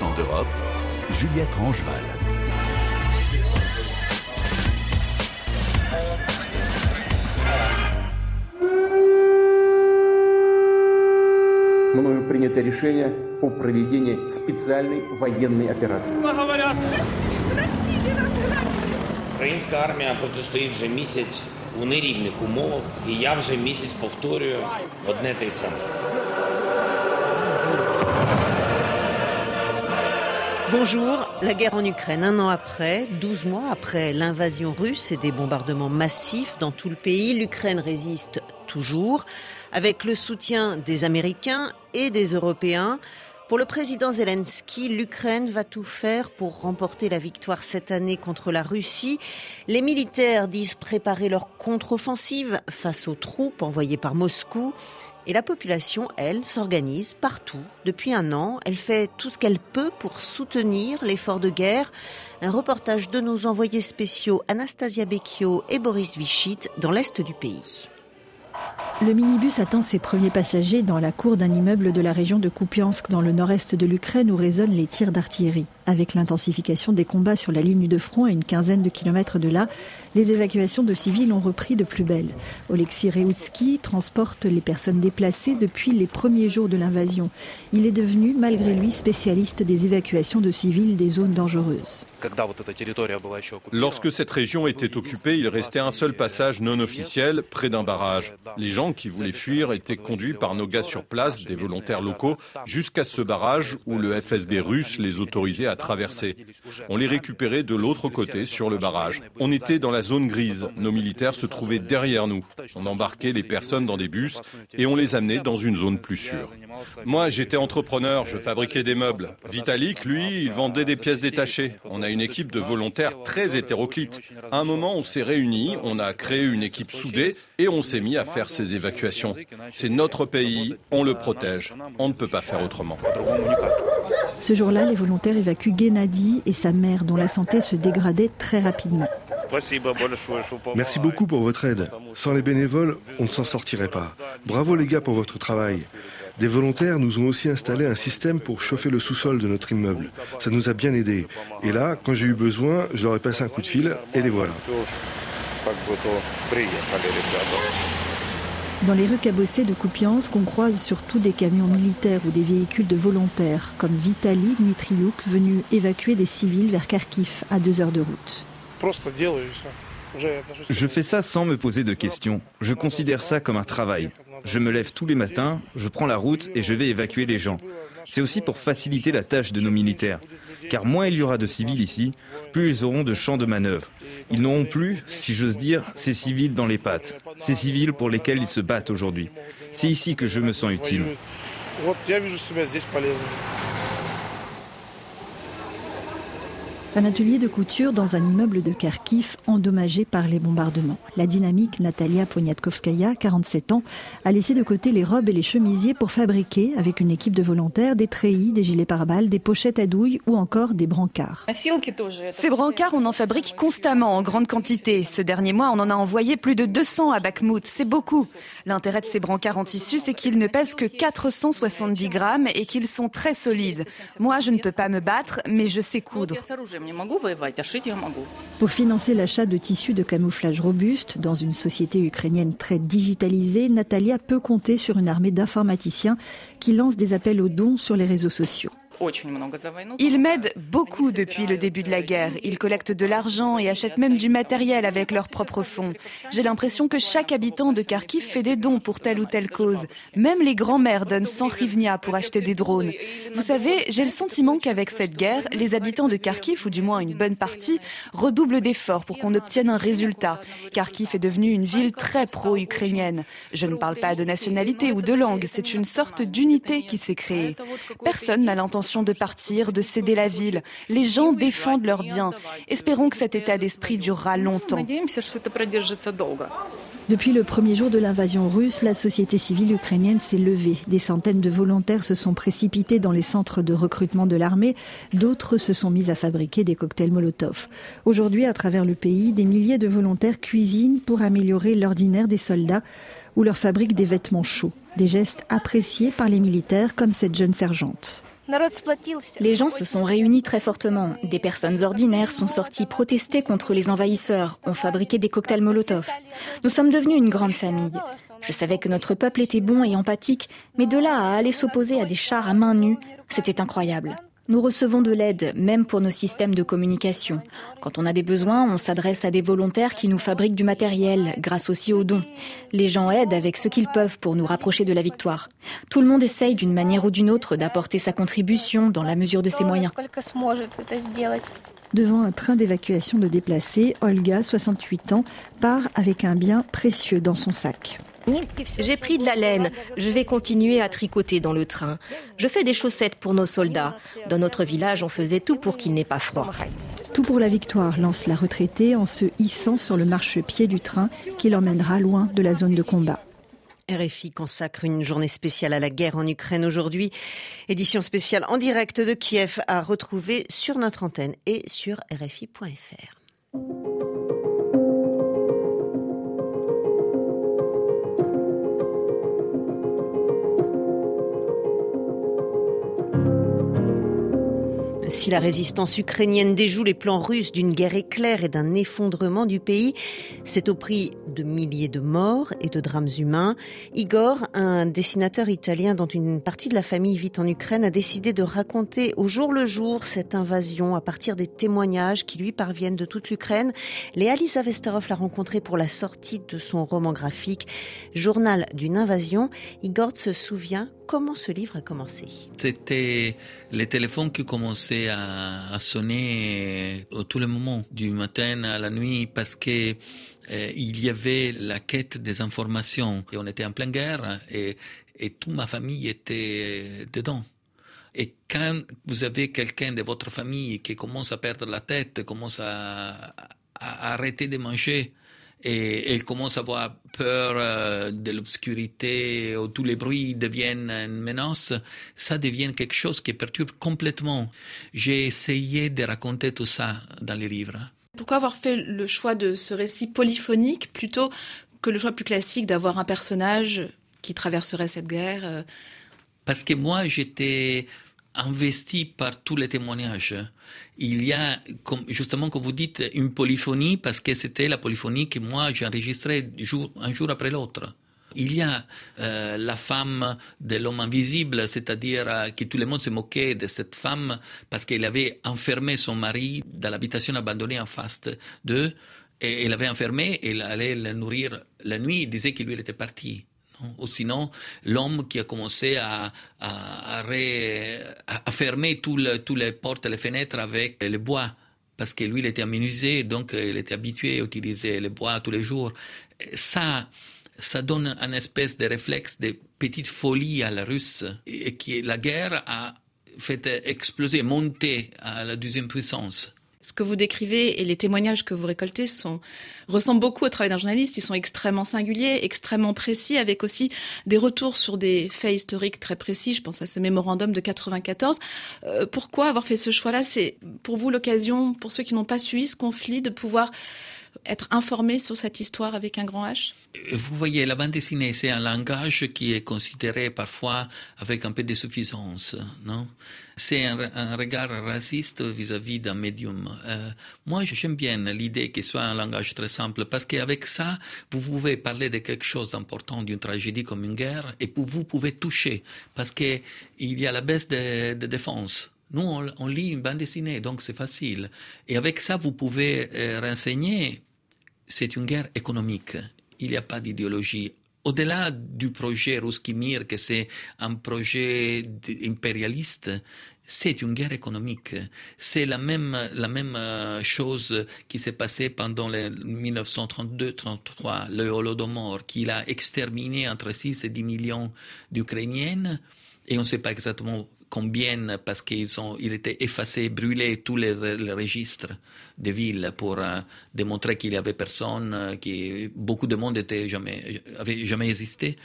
accent d'Europe, Juliette Rangeval. мною принято решение о проведении специальной военной операции. Українська армія протистоїть вже місяць у нерівних умовах, і я вже місяць повторюю одне те й саме. Bonjour, la guerre en Ukraine, un an après, 12 mois après l'invasion russe et des bombardements massifs dans tout le pays, l'Ukraine résiste toujours, avec le soutien des Américains et des Européens. Pour le président Zelensky, l'Ukraine va tout faire pour remporter la victoire cette année contre la Russie. Les militaires disent préparer leur contre-offensive face aux troupes envoyées par Moscou. Et la population, elle, s'organise partout depuis un an. Elle fait tout ce qu'elle peut pour soutenir l'effort de guerre. Un reportage de nos envoyés spéciaux Anastasia Becchio et Boris Vichit dans l'est du pays. Le minibus attend ses premiers passagers dans la cour d'un immeuble de la région de Kupiansk dans le nord-est de l'Ukraine où résonnent les tirs d'artillerie. Avec l'intensification des combats sur la ligne de front à une quinzaine de kilomètres de là, les évacuations de civils ont repris de plus belle. Oleksiy Reutsky transporte les personnes déplacées depuis les premiers jours de l'invasion. Il est devenu, malgré lui, spécialiste des évacuations de civils des zones dangereuses. Lorsque cette région était occupée, il restait un seul passage non officiel près d'un barrage. Qui voulaient fuir étaient conduits par nos gars sur place, des volontaires locaux, jusqu'à ce barrage où le FSB russe les autorisait à traverser. On les récupérait de l'autre côté, sur le barrage. On était dans la zone grise. Nos militaires se trouvaient derrière nous. On embarquait les personnes dans des bus et on les amenait dans une zone plus sûre. Moi, j'étais entrepreneur, je fabriquais des meubles. Vitalik, lui, il vendait des pièces détachées. On a une équipe de volontaires très hétéroclite. À un moment, on s'est réunis, on a créé une équipe soudée et on s'est mis à faire ces C'est notre pays, on le protège. On ne peut pas faire autrement. Ce jour-là, les volontaires évacuent Gennady et sa mère, dont la santé se dégradait très rapidement. Merci beaucoup pour votre aide. Sans les bénévoles, on ne s'en sortirait pas. Bravo les gars pour votre travail. Des volontaires nous ont aussi installé un système pour chauffer le sous-sol de notre immeuble. Ça nous a bien aidés. Et là, quand j'ai eu besoin, je leur ai passé un coup de fil et les voilà. Dans les rues cabossées de Kupiansk, on croise surtout des camions militaires ou des véhicules de volontaires, comme Vitali Dmitriouk, venu évacuer des civils vers Kharkiv à deux heures de route. Je fais ça sans me poser de questions. Je considère ça comme un travail. Je me lève tous les matins, je prends la route et je vais évacuer les gens. C'est aussi pour faciliter la tâche de nos militaires. Car moins il y aura de civils ici, plus ils auront de champs de manœuvre. Ils n'auront plus, si j'ose dire, ces civils dans les pattes. Ces civils pour lesquels ils se battent aujourd'hui. C'est ici que je me sens utile. Un atelier de couture dans un immeuble de Kharkiv endommagé par les bombardements. La dynamique Natalia Poniatkovskaya, 47 ans, a laissé de côté les robes et les chemisiers pour fabriquer, avec une équipe de volontaires, des treillis, des gilets pare-balles, des pochettes à douille ou encore des brancards. Ces brancards, on en fabrique constamment en grande quantité. Ce dernier mois, on en a envoyé plus de 200 à Bakhmut. C'est beaucoup. L'intérêt de ces brancards en tissu, c'est qu'ils ne pèsent que 470 grammes et qu'ils sont très solides. Moi, je ne peux pas me battre, mais je sais coudre. Pour financer l'achat de tissus de camouflage robuste dans une société ukrainienne très digitalisée, Natalia peut compter sur une armée d'informaticiens qui lancent des appels aux dons sur les réseaux sociaux. Ils m'aident beaucoup depuis le début de la guerre. Ils collectent de l'argent et achètent même du matériel avec leurs propres fonds. J'ai l'impression que chaque habitant de Kharkiv fait des dons pour telle ou telle cause. Même les grands-mères donnent 100 hryvnia pour acheter des drones. Vous savez, j'ai le sentiment qu'avec cette guerre, les habitants de Kharkiv, ou du moins une bonne partie, redoublent d'efforts pour qu'on obtienne un résultat. Kharkiv est devenue une ville très pro-ukrainienne. Je ne parle pas de nationalité ou de langue, c'est une sorte d'unité qui s'est créée. Personne n'a l'intention de partir, de céder la ville. Les gens défendent leurs biens. Espérons que cet état d'esprit durera longtemps. Depuis le premier jour de l'invasion russe, la société civile ukrainienne s'est levée. Des centaines de volontaires se sont précipités dans les centres de recrutement de l'armée. D'autres se sont mis à fabriquer des cocktails Molotov. Aujourd'hui, à travers le pays, des milliers de volontaires cuisinent pour améliorer l'ordinaire des soldats ou leur fabriquent des vêtements chauds. Des gestes appréciés par les militaires comme cette jeune sergente. Les gens se sont réunis très fortement. Des personnes ordinaires sont sorties protester contre les envahisseurs, ont fabriqué des cocktails Molotov. Nous sommes devenus une grande famille. Je savais que notre peuple était bon et empathique, mais de là à aller s'opposer à des chars à main nue, c'était incroyable. Nous recevons de l'aide, même pour nos systèmes de communication. Quand on a des besoins, on s'adresse à des volontaires qui nous fabriquent du matériel, grâce aussi aux dons. Les gens aident avec ce qu'ils peuvent pour nous rapprocher de la victoire. Tout le monde essaye d'une manière ou d'une autre d'apporter sa contribution dans la mesure de ses moyens. Devant un train d'évacuation de déplacés, Olga, 68 ans, part avec un bien précieux dans son sac. J'ai pris de la laine. Je vais continuer à tricoter dans le train. Je fais des chaussettes pour nos soldats. Dans notre village, on faisait tout pour qu'il n'ait pas froid. Tout pour la victoire, lance la retraitée en se hissant sur le marchepied du train qui l'emmènera loin de la zone de combat. RFI consacre une journée spéciale à la guerre en Ukraine aujourd'hui. Édition spéciale en direct de Kiev à retrouver sur notre antenne et sur RFI.fr. Si la résistance ukrainienne déjoue les plans russes d'une guerre éclair et d'un effondrement du pays, c'est au prix de milliers de morts et de drames humains. Igor, un dessinateur italien dont une partie de la famille vit en Ukraine, a décidé de raconter au jour le jour cette invasion à partir des témoignages qui lui parviennent de toute l'Ukraine. Léa Lisa Vesterov l'a rencontré pour la sortie de son roman graphique Journal d'une invasion. Igor se souvient comment ce livre a commencé? C'était les téléphones qui commençaient à, sonner à tous les moments, du matin à la nuit, parce que euh, il y avait la quête des informations. Et on était en pleine guerre et, et toute ma famille était dedans. Et quand vous avez quelqu'un de votre famille qui commence à perdre la tête, commence à arrêter de manger, et elle commence à avoir peur euh, de l'obscurité, où tous les bruits deviennent une menace, ça devient quelque chose qui perturbe complètement. J'ai essayé de raconter tout ça dans les livres. Pourquoi avoir fait le choix de ce récit polyphonique plutôt que le choix plus classique d'avoir un personnage qui traverserait cette guerre euh? Parce que moi, j'étais investi par tous les témoignages. Il y a, comme, justement, comme vous dites, une polyphonie parce que c'était la polyphonie que moi j'enregistrais un jour après l'autre. Il y a euh, la femme de l'homme invisible, c'est-à-dire euh, que tout le monde se moquait de cette femme parce qu'elle avait enfermé son mari dans l'habitation abandonnée en face d'eux. Et elle avait enfermé, elle allait le nourrir la nuit, il disait que lui était parti. Ou sinon, l'homme qui a commencé à, à, fermer toutes les portes et les fenêtres avec le bois, parce que lui, il était amusé, donc il était habitué à utiliser le bois tous les jours. Ça, ça donne un espèce de réflexe de petite folie à la russe, et qui la guerre a fait exploser, monter à la deuxième puissance. Ce que vous décrivez et les témoignages que vous récoltez sont, ressemblent beaucoup au travail d'un journaliste. Ils sont extrêmement singuliers, extrêmement précis, avec aussi des retours sur des faits historiques très précis. Je pense à ce mémorandum de 94. Euh, pourquoi avoir fait ce choix-là? C'est pour vous l'occasion, pour ceux qui n'ont pas suivi ce conflit, de pouvoir être informé sur cette histoire avec un grand H? Vous voyez, la bande dessinée, c'est un langage qui est considéré parfois avec un peu de suffisance, non? C'est un, regard raciste vis-à-vis d'un médium. Euh, moi, j'aime bien l'idée qu'il soit un langage très simple parce qu'avec ça, vous pouvez parler de quelque chose d'important, d'une tragédie comme une guerre, et vous pouvez toucher parce qu'il y a la baisse de, de défense. Nous, on, lit une bande dessinée, donc c'est facile. Et avec ça, vous pouvez euh, renseigner c'est une guerre économique. Il n'y a pas d'idéologie. Au-delà du projet Ruskimir, que c'est un projet impérialiste, c'est une guerre économique. C'est la même, la même euh, chose qui s'est passée pendant le 1932-33, le Holodomor, qui a exterminé entre 6 et 10 millions d'Ukrainiennes. Et on ne sait pas exactement combien parce qu'ils ont, il était effacé, brûlé tous les, registres des villes pour euh, démontrer qu'il y avait personne, euh, que beaucoup de monde était jamais, avait jamais existé.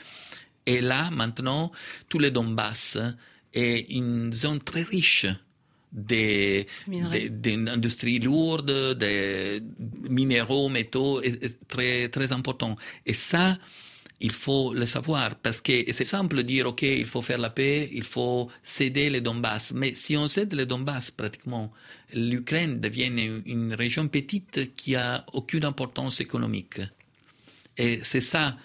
Et là, maintenant, tous les Donbass est une zone très riche d'industries lourdes, des minéraux, métaux, très, très importants. Et ça, il faut le savoir parce que c'est simple de dire ok il faut faire la paix il faut céder les Donbass mais si on cède les Donbass pratiquement l'Ukraine devient une, région petite qui a aucune importance économique et c'est ça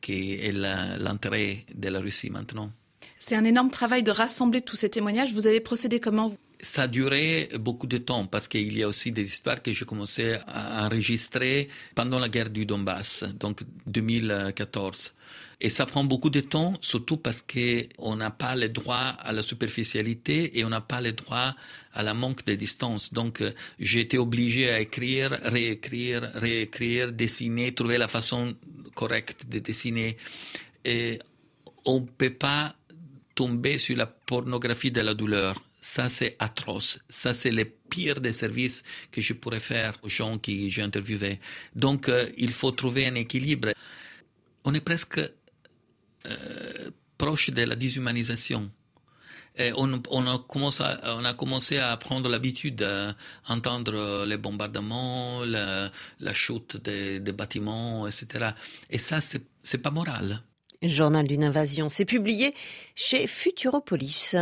qui est l'intérêt de la Russie maintenant. C'est un énorme travail de rassembler tous ces témoignages. Vous avez procédé comment ça a duré beaucoup de temps parce qu'il y a aussi des histoires que j'ai commencé à enregistrer pendant la guerre du Donbass, donc 2014. Et ça prend beaucoup de temps, surtout parce qu'on n'a pas le droit à la superficialité et on n'a pas le droit à la manque de distance. Donc, j'ai été obligé à écrire, réécrire, réécrire, dessiner, trouver la façon correcte de dessiner. Et on ne peut pas tomber sur la pornographie de la douleur ça, c'est atroce. Ça, c'est le pire des services que je pourrais faire aux gens que j'ai interviewés. Donc, euh, il faut trouver un équilibre. On est presque euh, proche de la déshumanisation. on, a commencé à, prendre l'habitude d'entendre les bombardements, la, la chute des, des, bâtiments, etc. Et ça, c'est pas moral. Journal d'une invasion, c'est publié chez Futuropolis.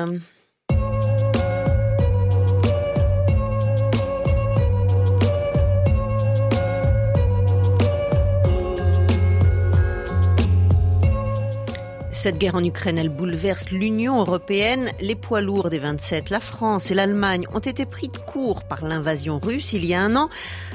Cette guerre en Ukraine, elle bouleverse l'Union européenne. Les poids lourds des 27, la France et l'Allemagne, ont été pris de court par l'invasion russe il y a un an,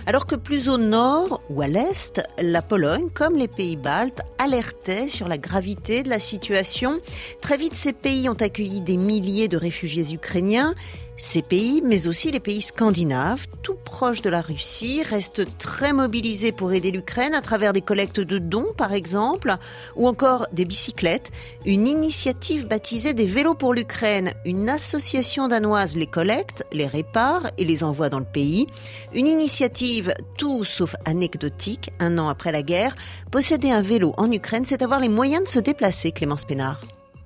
alors que plus au nord ou à l'est, la Pologne, comme les pays baltes, alertaient sur la gravité de la situation. Très vite, ces pays ont accueilli des milliers de réfugiés ukrainiens. Ces pays, mais aussi les pays scandinaves, tout proches de la Russie, restent très mobilisés pour aider l'Ukraine à travers des collectes de dons, par exemple, ou encore des bicyclettes. Une initiative baptisée des vélos pour l'Ukraine. Une association danoise les collecte, les répare et les envoie dans le pays. Une initiative tout sauf anecdotique, un an après la guerre. Posséder un vélo en Ukraine, c'est avoir les moyens de se déplacer, Clémence Pénard.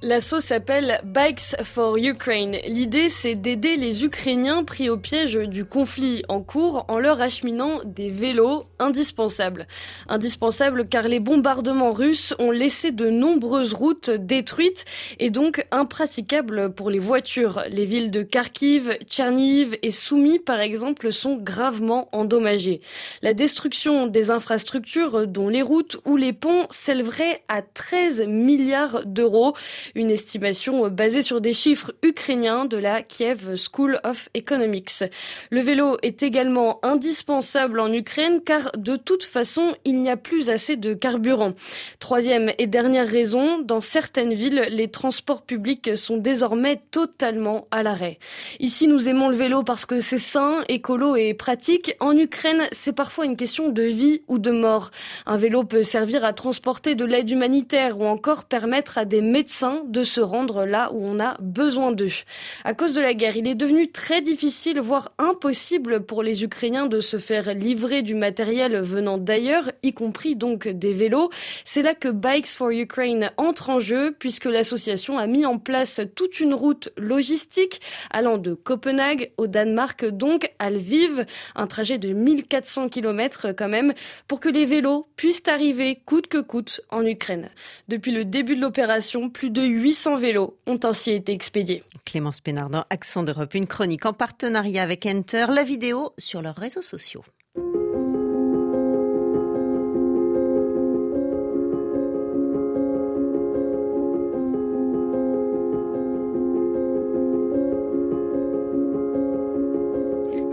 L'assaut s'appelle Bikes for Ukraine. L'idée, c'est d'aider les Ukrainiens pris au piège du conflit en cours en leur acheminant des vélos indispensables. Indispensables car les bombardements russes ont laissé de nombreuses routes détruites et donc impraticables pour les voitures. Les villes de Kharkiv, Tcherniv et Soumy, par exemple, sont gravement endommagées. La destruction des infrastructures, dont les routes ou les ponts, s'élèverait à 13 milliards d'euros. Une estimation basée sur des chiffres ukrainiens de la Kiev School of Economics. Le vélo est également indispensable en Ukraine car de toute façon, il n'y a plus assez de carburant. Troisième et dernière raison, dans certaines villes, les transports publics sont désormais totalement à l'arrêt. Ici, nous aimons le vélo parce que c'est sain, écolo et pratique. En Ukraine, c'est parfois une question de vie ou de mort. Un vélo peut servir à transporter de l'aide humanitaire ou encore permettre à des médecins de se rendre là où on a besoin d'eux. À cause de la guerre, il est devenu très difficile, voire impossible pour les Ukrainiens de se faire livrer du matériel venant d'ailleurs, y compris donc des vélos. C'est là que Bikes for Ukraine entre en jeu, puisque l'association a mis en place toute une route logistique allant de Copenhague au Danemark, donc à Lviv, un trajet de 1400 km quand même, pour que les vélos puissent arriver coûte que coûte en Ukraine. Depuis le début de l'opération, plus de 800 vélos ont ainsi été expédiés. Clémence Pénardin, Accent d'Europe, une chronique en partenariat avec Enter, la vidéo sur leurs réseaux sociaux.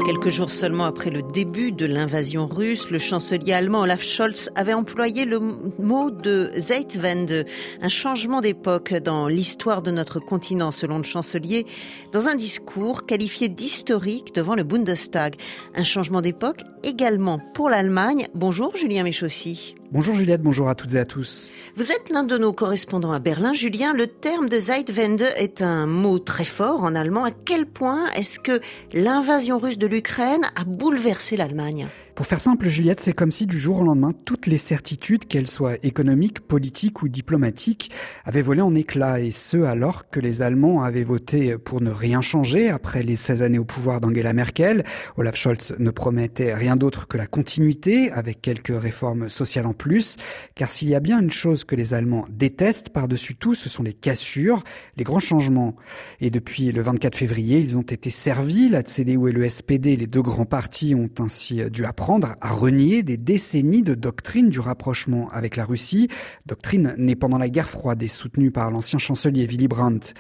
Quelques jours seulement après le début de l'invasion russe, le chancelier allemand Olaf Scholz avait employé le mot de Zeitwende, un changement d'époque dans l'histoire de notre continent, selon le chancelier, dans un discours qualifié d'historique devant le Bundestag. Un changement d'époque également pour l'Allemagne. Bonjour Julien Méchossi. Bonjour Juliette, bonjour à toutes et à tous. Vous êtes l'un de nos correspondants à Berlin. Julien, le terme de Zeitwende est un mot très fort en allemand. À quel point est-ce que l'invasion russe de l'Ukraine a bouleversé l'Allemagne? Pour faire simple, Juliette, c'est comme si du jour au lendemain, toutes les certitudes, qu'elles soient économiques, politiques ou diplomatiques, avaient volé en éclats, et ce alors que les Allemands avaient voté pour ne rien changer après les 16 années au pouvoir d'Angela Merkel. Olaf Scholz ne promettait rien d'autre que la continuité, avec quelques réformes sociales en plus, car s'il y a bien une chose que les Allemands détestent par-dessus tout, ce sont les cassures, les grands changements. Et depuis le 24 février, ils ont été servis, la CDU et le SPD, les deux grands partis, ont ainsi dû apprendre à renier des décennies de doctrine du rapprochement avec la Russie, doctrine née pendant la guerre froide et soutenue par l'ancien chancelier Willy Brandt.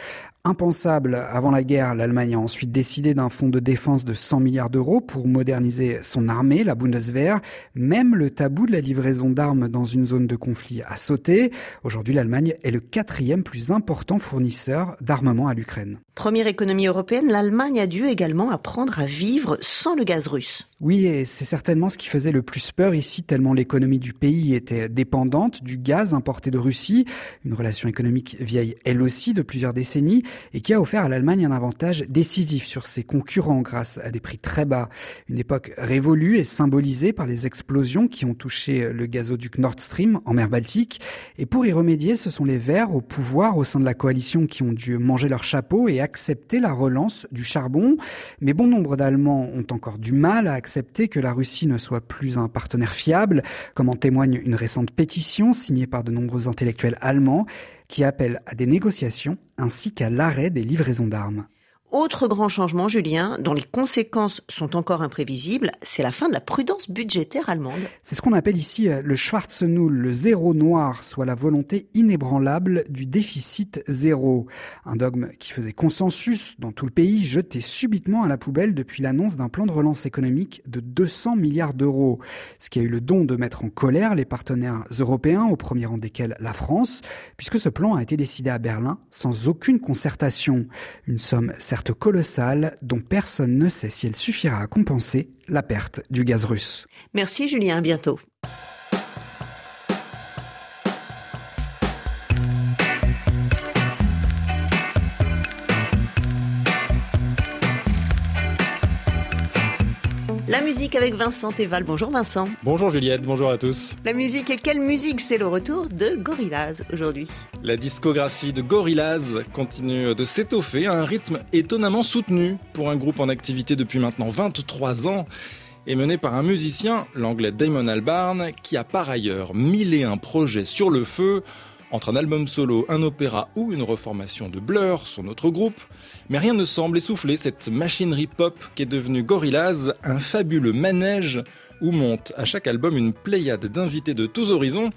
Impensable avant la guerre, l'Allemagne a ensuite décidé d'un fonds de défense de 100 milliards d'euros pour moderniser son armée, la Bundeswehr. Même le tabou de la livraison d'armes dans une zone de conflit a sauté. Aujourd'hui, l'Allemagne est le quatrième plus important fournisseur d'armement à l'Ukraine. Première économie européenne, l'Allemagne a dû également apprendre à vivre sans le gaz russe. Oui, et c'est certainement ce qui faisait le plus peur ici, tellement l'économie du pays était dépendante du gaz importé de Russie, une relation économique vieille elle aussi de plusieurs décennies et qui a offert à l'Allemagne un avantage décisif sur ses concurrents grâce à des prix très bas. Une époque révolue et symbolisée par les explosions qui ont touché le gazoduc Nord Stream en mer Baltique. Et pour y remédier, ce sont les Verts au pouvoir au sein de la coalition qui ont dû manger leur chapeau et accepter la relance du charbon. Mais bon nombre d'Allemands ont encore du mal à accepter que la Russie ne soit plus un partenaire fiable, comme en témoigne une récente pétition signée par de nombreux intellectuels allemands qui appelle à des négociations ainsi qu'à l'arrêt des livraisons d'armes. Autre grand changement, Julien, dont les conséquences sont encore imprévisibles, c'est la fin de la prudence budgétaire allemande. C'est ce qu'on appelle ici euh, le Schwarze Null, le zéro noir, soit la volonté inébranlable du déficit zéro. Un dogme qui faisait consensus dans tout le pays, jeté subitement à la poubelle depuis l'annonce d'un plan de relance économique de 200 milliards d'euros. Ce qui a eu le don de mettre en colère les partenaires européens, au premier rang desquels la France, puisque ce plan a été décidé à Berlin sans aucune concertation. Une somme colossale dont personne ne sait si elle suffira à compenser la perte du gaz russe. Merci Julien, à bientôt. La musique avec Vincent Teval. Bonjour Vincent. Bonjour Juliette, bonjour à tous. La musique et quelle musique C'est le retour de Gorillaz aujourd'hui. La discographie de Gorillaz continue de s'étoffer à un rythme étonnamment soutenu pour un groupe en activité depuis maintenant 23 ans et mené par un musicien, l'anglais Damon Albarn, qui a par ailleurs mille un projets sur le feu entre un album solo, un opéra ou une reformation de Blur, son autre groupe, mais rien ne semble essouffler cette machinerie pop qui est devenue Gorillaz, un fabuleux manège où monte à chaque album une pléiade d'invités de tous horizons.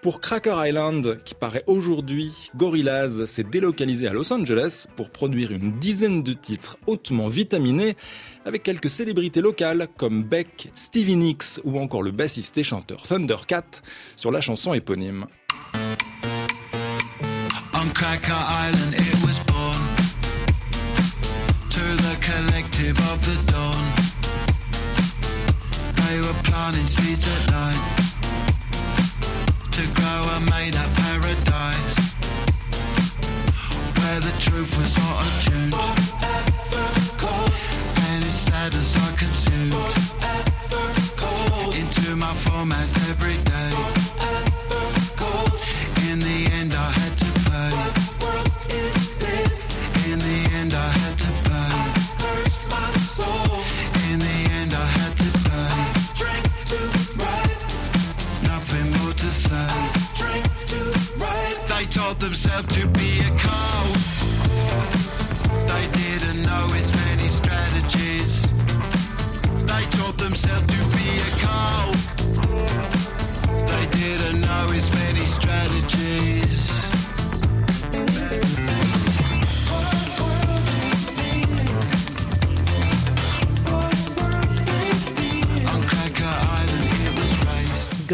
Pour Cracker Island, qui paraît aujourd'hui, Gorillaz s'est délocalisé à Los Angeles pour produire une dizaine de titres hautement vitaminés, avec quelques célébrités locales comme Beck, Stevie Nicks ou encore le bassiste et chanteur Thundercat sur la chanson éponyme. Cracker Island it was born. To the collective of the dawn. They were planting seeds at night. To grow a made up paradise. Where the truth was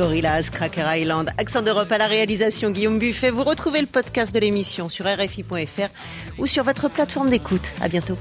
Gorillaz, Cracker Island, Accent d'Europe à la réalisation Guillaume Buffet. Vous retrouvez le podcast de l'émission sur RFI.fr ou sur votre plateforme d'écoute. À bientôt.